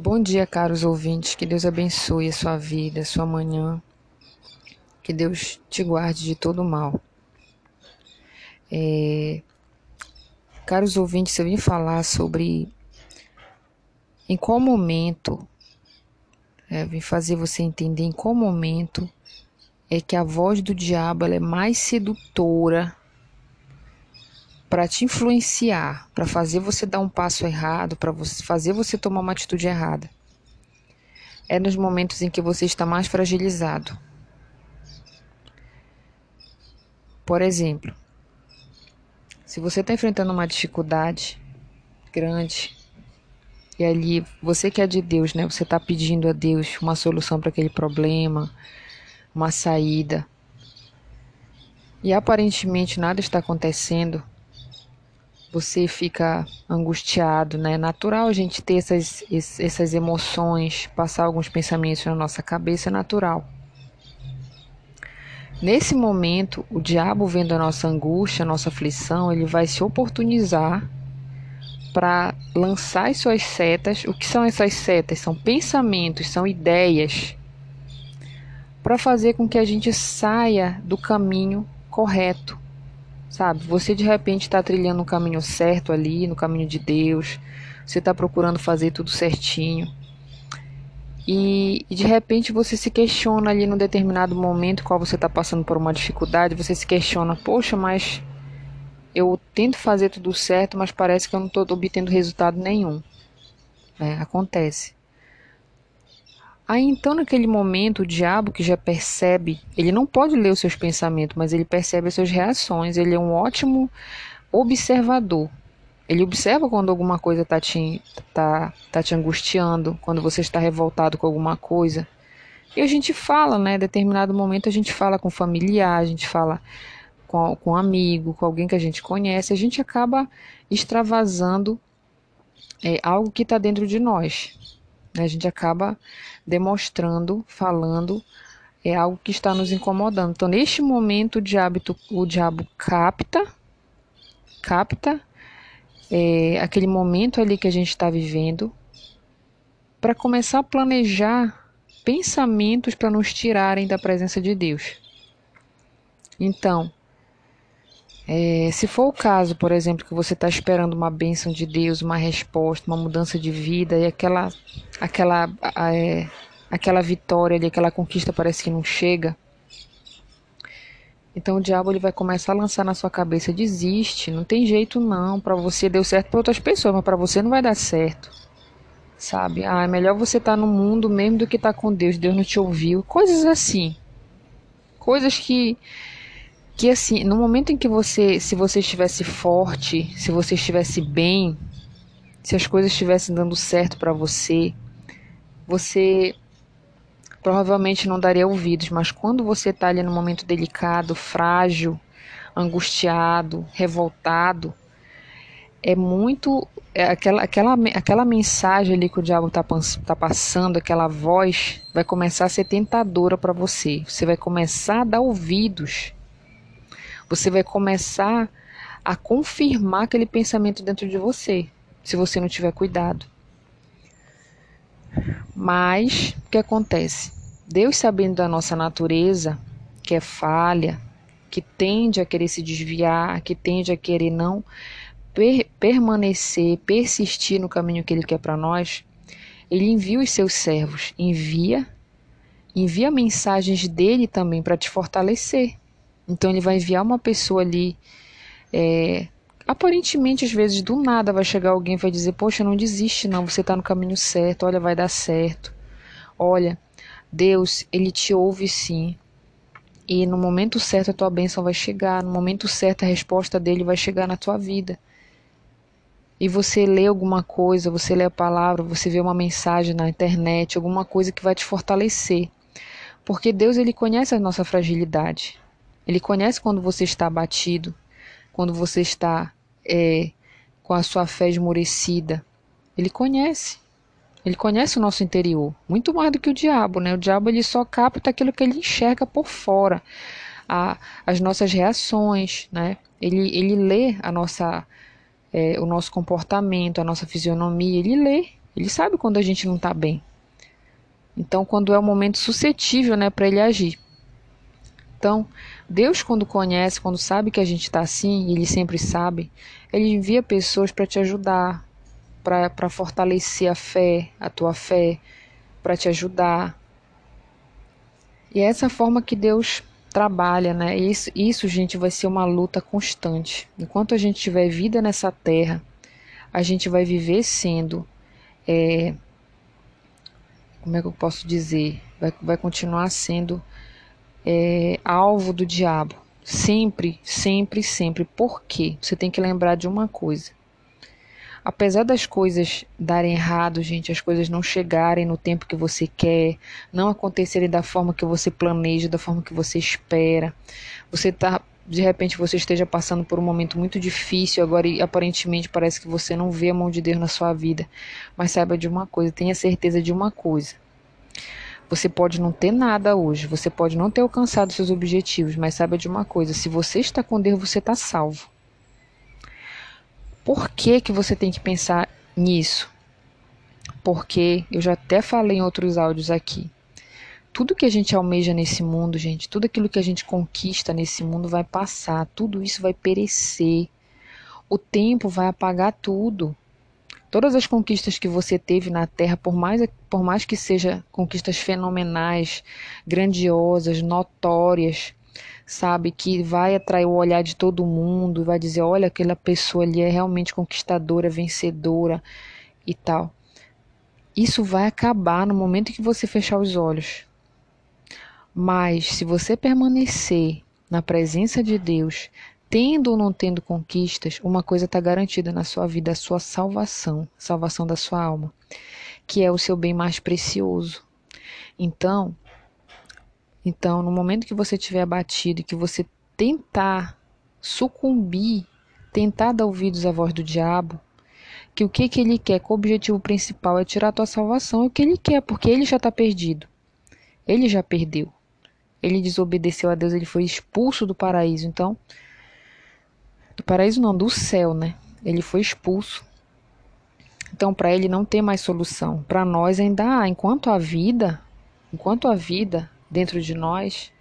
Bom dia, caros ouvintes. Que Deus abençoe a sua vida, a sua manhã. Que Deus te guarde de todo mal. É... Caros ouvintes, eu vim falar sobre em qual momento, é, vim fazer você entender em qual momento é que a voz do diabo é mais sedutora para te influenciar, para fazer você dar um passo errado, para fazer você tomar uma atitude errada. É nos momentos em que você está mais fragilizado. Por exemplo, se você está enfrentando uma dificuldade grande e ali você que é de Deus, né? Você está pedindo a Deus uma solução para aquele problema, uma saída. E aparentemente nada está acontecendo você fica angustiado, né? É natural a gente ter essas, essas emoções, passar alguns pensamentos na nossa cabeça, é natural. Nesse momento, o diabo vendo a nossa angústia, a nossa aflição, ele vai se oportunizar para lançar as suas setas. O que são essas setas? São pensamentos, são ideias para fazer com que a gente saia do caminho correto sabe? Você de repente está trilhando o caminho certo ali, no caminho de Deus, você está procurando fazer tudo certinho. E, e, de repente você se questiona ali num determinado momento qual você está passando por uma dificuldade, você se questiona, poxa, mas eu tento fazer tudo certo, mas parece que eu não estou obtendo resultado nenhum. É, acontece. Aí então, naquele momento, o diabo que já percebe, ele não pode ler os seus pensamentos, mas ele percebe as suas reações. Ele é um ótimo observador. Ele observa quando alguma coisa está te, tá, tá te angustiando, quando você está revoltado com alguma coisa. E a gente fala, né? Em determinado momento a gente fala com familiar, a gente fala com, com um amigo, com alguém que a gente conhece, a gente acaba extravasando é, algo que está dentro de nós. A gente acaba demonstrando, falando é algo que está nos incomodando. Então, neste momento, o diabo, o diabo capta, capta é, aquele momento ali que a gente está vivendo, para começar a planejar pensamentos para nos tirarem da presença de Deus. Então, é, se for o caso, por exemplo, que você está esperando uma bênção de Deus, uma resposta, uma mudança de vida e aquela, aquela, é, aquela vitória aquela conquista parece que não chega, então o diabo ele vai começar a lançar na sua cabeça: desiste, não tem jeito não. Para você deu certo para outras pessoas, mas para você não vai dar certo. Sabe? Ah, é melhor você estar tá no mundo mesmo do que estar tá com Deus. Deus não te ouviu. Coisas assim. Coisas que que assim, no momento em que você, se você estivesse forte, se você estivesse bem, se as coisas estivessem dando certo para você, você provavelmente não daria ouvidos, mas quando você está ali no momento delicado, frágil, angustiado, revoltado, é muito é aquela, aquela, aquela mensagem ali que o diabo está tá passando, aquela voz, vai começar a ser tentadora para você. Você vai começar a dar ouvidos você vai começar a confirmar aquele pensamento dentro de você, se você não tiver cuidado. Mas o que acontece? Deus, sabendo da nossa natureza, que é falha, que tende a querer se desviar, que tende a querer não per permanecer, persistir no caminho que Ele quer para nós, Ele envia os seus servos, envia, envia mensagens dele também para te fortalecer. Então ele vai enviar uma pessoa ali. É, aparentemente, às vezes, do nada vai chegar alguém e vai dizer: Poxa, não desiste, não, você está no caminho certo, olha, vai dar certo. Olha, Deus, ele te ouve sim. E no momento certo a tua bênção vai chegar, no momento certo a resposta dele vai chegar na tua vida. E você lê alguma coisa, você lê a palavra, você vê uma mensagem na internet, alguma coisa que vai te fortalecer. Porque Deus ele conhece a nossa fragilidade. Ele conhece quando você está abatido, quando você está é, com a sua fé esmorecida. Ele conhece. Ele conhece o nosso interior, muito mais do que o diabo, né? O diabo ele só capta aquilo que ele enxerga por fora, a, as nossas reações, né? Ele, ele lê a nossa, é, o nosso comportamento, a nossa fisionomia, ele lê, Ele sabe quando a gente não está bem. Então, quando é o momento suscetível, né, para ele agir. Então, Deus, quando conhece, quando sabe que a gente está assim, e Ele sempre sabe, Ele envia pessoas para te ajudar, para fortalecer a fé, a tua fé, para te ajudar. E é essa forma que Deus trabalha, né? Isso, isso, gente, vai ser uma luta constante. Enquanto a gente tiver vida nessa terra, a gente vai viver sendo. É, como é que eu posso dizer? Vai, vai continuar sendo é, alvo do diabo. Sempre, sempre, sempre. Por quê? Você tem que lembrar de uma coisa apesar das coisas darem errado, gente, as coisas não chegarem no tempo que você quer, não acontecerem da forma que você planeja, da forma que você espera, você tá de repente você esteja passando por um momento muito difícil agora e aparentemente parece que você não vê a mão de Deus na sua vida. Mas saiba de uma coisa, tenha certeza de uma coisa. Você pode não ter nada hoje, você pode não ter alcançado seus objetivos, mas saiba de uma coisa, se você está com Deus, você está salvo. Por que, que você tem que pensar nisso? Porque eu já até falei em outros áudios aqui. Tudo que a gente almeja nesse mundo, gente, tudo aquilo que a gente conquista nesse mundo vai passar, tudo isso vai perecer. O tempo vai apagar tudo. Todas as conquistas que você teve na Terra, por mais, por mais que sejam conquistas fenomenais, grandiosas, notórias, sabe? Que vai atrair o olhar de todo mundo, vai dizer: olha, aquela pessoa ali é realmente conquistadora, vencedora e tal. Isso vai acabar no momento que você fechar os olhos. Mas se você permanecer na presença de Deus, tendo ou não tendo conquistas, uma coisa está garantida na sua vida: a sua salvação, salvação da sua alma, que é o seu bem mais precioso. Então, então, no momento que você estiver abatido e que você tentar sucumbir, tentar dar ouvidos à voz do diabo, que o que, que ele quer, que o objetivo principal é tirar a tua salvação, é o que ele quer, porque ele já está perdido. Ele já perdeu. Ele desobedeceu a Deus, ele foi expulso do paraíso. Então, do paraíso não, do céu, né? Ele foi expulso. Então, para ele não tem mais solução. Para nós ainda há, enquanto a vida, enquanto a vida, dentro de nós,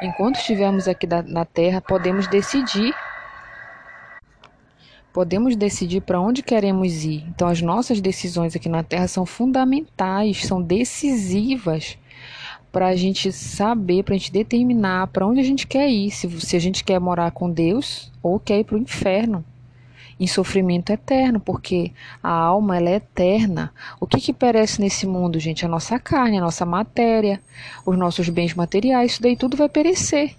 enquanto estivermos aqui na Terra, podemos decidir. Podemos decidir para onde queremos ir. Então, as nossas decisões aqui na Terra são fundamentais, são decisivas para a gente saber, para a gente determinar para onde a gente quer ir. Se, se a gente quer morar com Deus ou quer ir para o inferno em sofrimento eterno, porque a alma ela é eterna. O que que perece nesse mundo, gente? A nossa carne, a nossa matéria, os nossos bens materiais, isso daí tudo vai perecer.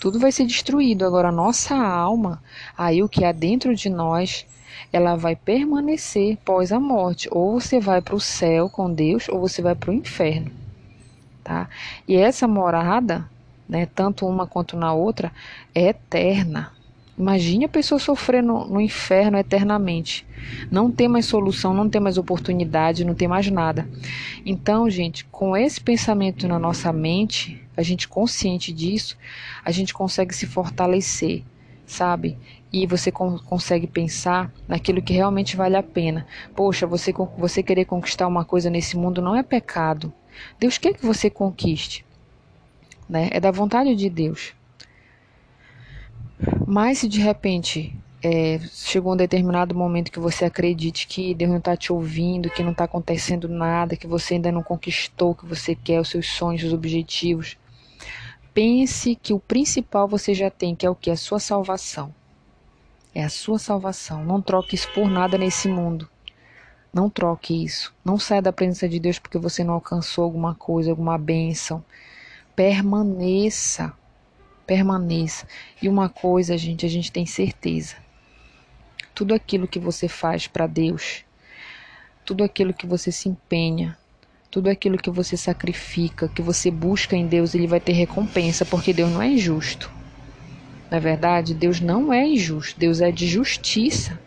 Tudo vai ser destruído. Agora a nossa alma, aí o que há dentro de nós, ela vai permanecer pós a morte. Ou você vai para o céu com Deus, ou você vai para o inferno. Tá? E essa morada, né, tanto uma quanto na outra, é eterna. Imagine a pessoa sofrer no, no, inferno eternamente. Não tem mais solução, não tem mais oportunidade, não tem mais nada. Então, gente, com esse pensamento na nossa mente, a gente consciente disso, a gente consegue se fortalecer, sabe? E você con consegue pensar naquilo que realmente vale a pena. Poxa, você, você querer conquistar uma coisa nesse mundo não é pecado. Deus quer que você conquiste. Né? É da vontade de Deus. Mas se de repente é, chegou um determinado momento que você acredite que Deus não está te ouvindo, que não está acontecendo nada, que você ainda não conquistou o que você quer, os seus sonhos, os objetivos, pense que o principal você já tem, que é o que? A sua salvação. É a sua salvação. Não troque isso por nada nesse mundo. Não troque isso. Não saia da presença de Deus porque você não alcançou alguma coisa, alguma bênção. Permaneça permaneça. E uma coisa, gente, a gente tem certeza. Tudo aquilo que você faz para Deus, tudo aquilo que você se empenha, tudo aquilo que você sacrifica, que você busca em Deus, ele vai ter recompensa, porque Deus não é injusto. Na é verdade, Deus não é injusto, Deus é de justiça.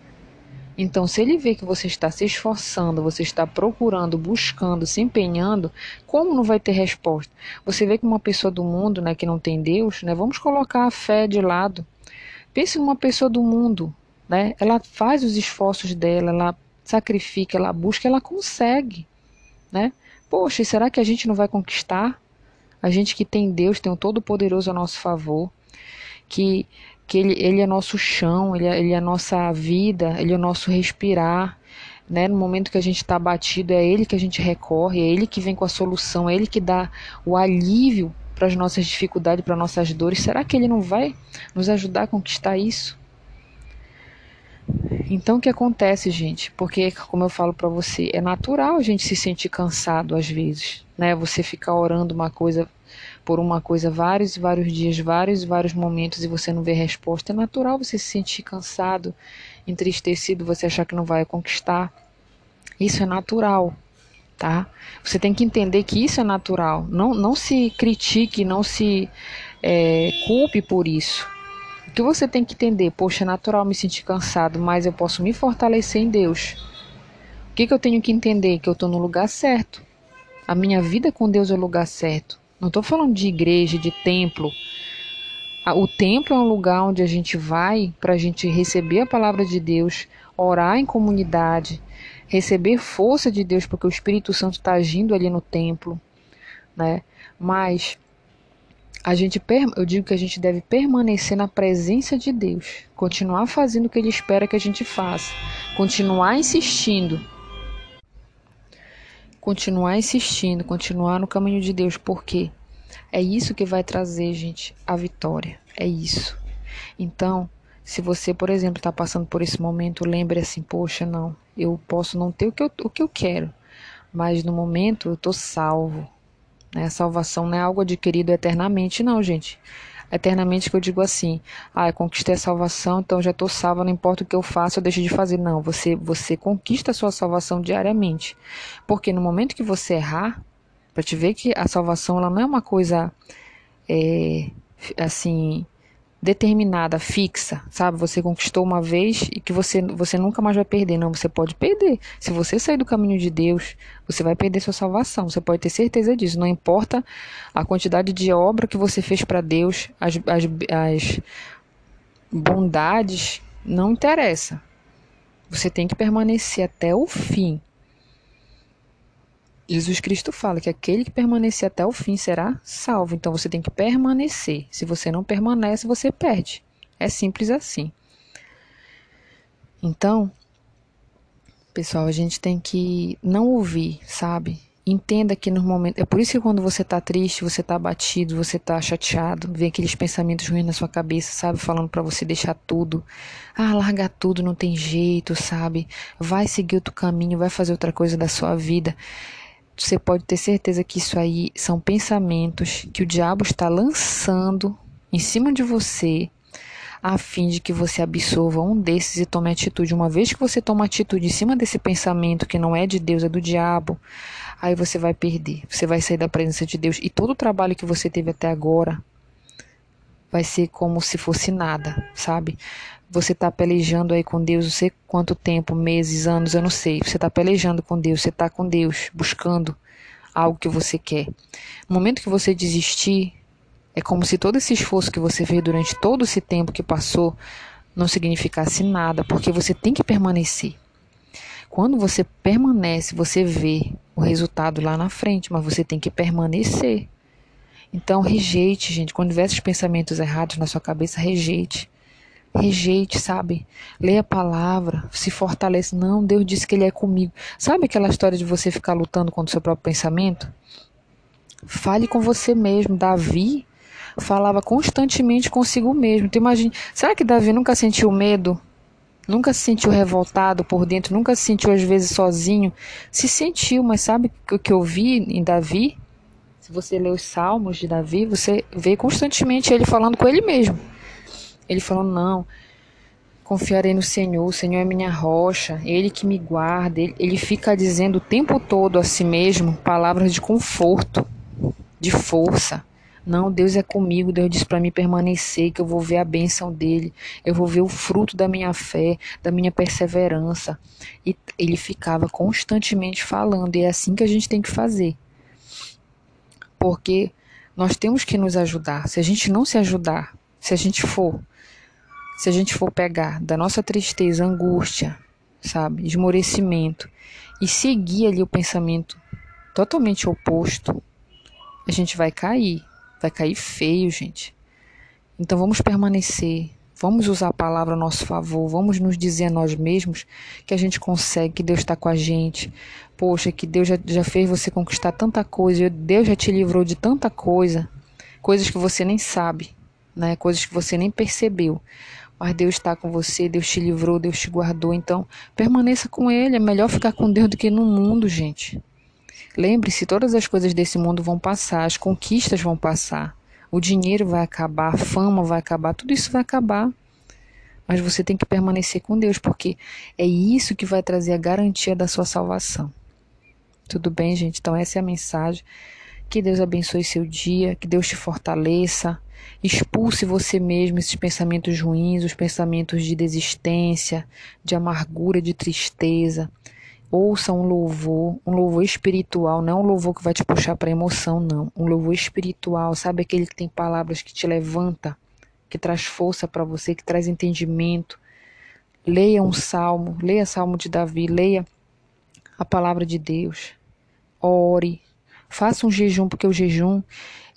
Então, se ele vê que você está se esforçando, você está procurando, buscando, se empenhando, como não vai ter resposta? Você vê que uma pessoa do mundo, né, que não tem Deus, né, vamos colocar a fé de lado. Pense numa pessoa do mundo, né? Ela faz os esforços dela, ela sacrifica, ela busca, ela consegue, né? Poxa, será que a gente não vai conquistar? A gente que tem Deus, tem o Todo-Poderoso a nosso favor, que, que ele, ele é nosso chão, ele é, ele é a nossa vida, Ele é o nosso respirar, né? No momento que a gente está batido, é Ele que a gente recorre, é Ele que vem com a solução, é Ele que dá o alívio para as nossas dificuldades, para nossas dores. Será que Ele não vai nos ajudar a conquistar isso? Então o que acontece, gente? Porque, como eu falo para você, é natural a gente se sentir cansado às vezes, né? Você ficar orando uma coisa por uma coisa vários e vários dias, vários e vários momentos e você não vê resposta. É natural você se sentir cansado, entristecido, você achar que não vai conquistar. Isso é natural, tá? Você tem que entender que isso é natural. Não, não se critique, não se é, culpe por isso que você tem que entender? Poxa, é natural me sentir cansado, mas eu posso me fortalecer em Deus. O que, que eu tenho que entender? Que eu estou no lugar certo. A minha vida com Deus é o lugar certo. Não estou falando de igreja, de templo. O templo é um lugar onde a gente vai para a gente receber a palavra de Deus, orar em comunidade, receber força de Deus, porque o Espírito Santo está agindo ali no templo, né? Mas a gente eu digo que a gente deve permanecer na presença de Deus, continuar fazendo o que ele espera que a gente faça, continuar insistindo. Continuar insistindo, continuar no caminho de Deus, porque é isso que vai trazer, gente, a vitória. É isso. Então, se você, por exemplo, está passando por esse momento, lembre assim: poxa, não, eu posso não ter o que eu, o que eu quero, mas no momento eu estou salvo, né? A salvação não é algo adquirido eternamente, não, gente. Eternamente que eu digo assim, ah, eu conquistei a salvação, então já estou salva, não importa o que eu faça, eu deixo de fazer. Não, você, você conquista a sua salvação diariamente. Porque no momento que você errar, para te ver que a salvação ela não é uma coisa é, assim determinada, fixa, sabe? Você conquistou uma vez e que você, você nunca mais vai perder. Não, você pode perder. Se você sair do caminho de Deus, você vai perder sua salvação. Você pode ter certeza disso. Não importa a quantidade de obra que você fez para Deus, as, as, as bondades, não interessa. Você tem que permanecer até o fim. Jesus Cristo fala que aquele que permanecer até o fim será salvo. Então você tem que permanecer. Se você não permanece, você perde. É simples assim. Então, pessoal, a gente tem que não ouvir, sabe? Entenda que no momento. É por isso que quando você tá triste, você tá abatido, você tá chateado, vem aqueles pensamentos ruins na sua cabeça, sabe? Falando para você deixar tudo. Ah, largar tudo, não tem jeito, sabe? Vai seguir outro caminho, vai fazer outra coisa da sua vida você pode ter certeza que isso aí são pensamentos que o diabo está lançando em cima de você a fim de que você absorva um desses e tome atitude. Uma vez que você toma atitude em cima desse pensamento que não é de Deus, é do diabo, aí você vai perder. Você vai sair da presença de Deus e todo o trabalho que você teve até agora vai ser como se fosse nada, sabe? Você está pelejando aí com Deus, não sei quanto tempo, meses, anos, eu não sei. Você está pelejando com Deus, você está com Deus, buscando algo que você quer. No momento que você desistir, é como se todo esse esforço que você fez durante todo esse tempo que passou não significasse nada, porque você tem que permanecer. Quando você permanece, você vê o resultado lá na frente, mas você tem que permanecer. Então, rejeite, gente. Quando tiver esses pensamentos errados na sua cabeça, rejeite. Rejeite, sabe? Leia a palavra, se fortaleça. Não, Deus disse que Ele é comigo. Sabe aquela história de você ficar lutando contra o seu próprio pensamento? Fale com você mesmo. Davi falava constantemente consigo mesmo. Então imagine, será que Davi nunca sentiu medo? Nunca se sentiu revoltado por dentro? Nunca se sentiu às vezes sozinho? Se sentiu, mas sabe o que eu vi em Davi? Se você lê os salmos de Davi, você vê constantemente ele falando com ele mesmo. Ele falou: Não, confiarei no Senhor, o Senhor é minha rocha, Ele que me guarda. Ele, ele fica dizendo o tempo todo a si mesmo palavras de conforto, de força. Não, Deus é comigo, Deus disse para mim permanecer, que eu vou ver a bênção dele, eu vou ver o fruto da minha fé, da minha perseverança. E ele ficava constantemente falando, e é assim que a gente tem que fazer. Porque nós temos que nos ajudar. Se a gente não se ajudar, se a gente for se a gente for pegar da nossa tristeza, angústia, sabe? Esmorecimento. E seguir ali o pensamento totalmente oposto, a gente vai cair. Vai cair feio, gente. Então vamos permanecer. Vamos usar a palavra a nosso favor. Vamos nos dizer a nós mesmos que a gente consegue, que Deus está com a gente. Poxa, que Deus já, já fez você conquistar tanta coisa. Deus já te livrou de tanta coisa. Coisas que você nem sabe, né? Coisas que você nem percebeu mas Deus está com você, Deus te livrou, Deus te guardou, então permaneça com Ele. É melhor ficar com Deus do que no mundo, gente. Lembre-se, todas as coisas desse mundo vão passar, as conquistas vão passar, o dinheiro vai acabar, a fama vai acabar, tudo isso vai acabar. Mas você tem que permanecer com Deus, porque é isso que vai trazer a garantia da sua salvação. Tudo bem, gente? Então, essa é a mensagem. Que Deus abençoe seu dia, que Deus te fortaleça. Expulse você mesmo esses pensamentos ruins, os pensamentos de desistência, de amargura, de tristeza. Ouça um louvor, um louvor espiritual, não um louvor que vai te puxar para emoção, não. Um louvor espiritual, sabe aquele que tem palavras que te levanta, que traz força para você, que traz entendimento. Leia um salmo, leia Salmo de Davi, leia a palavra de Deus. Ore, faça um jejum, porque o jejum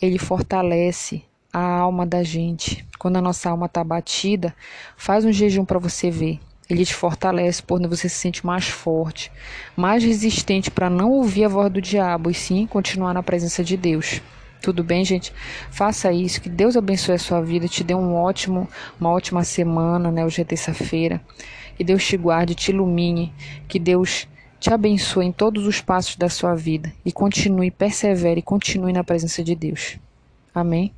ele fortalece a alma da gente. Quando a nossa alma está batida, faz um jejum para você ver. Ele te fortalece, por você se sente mais forte, mais resistente para não ouvir a voz do diabo e sim continuar na presença de Deus. Tudo bem, gente? Faça isso, que Deus abençoe a sua vida, te dê um ótimo, uma ótima semana, né? Hoje é terça-feira. Que Deus te guarde, te ilumine, que Deus te abençoe em todos os passos da sua vida e continue, persevere, continue na presença de Deus. Amém.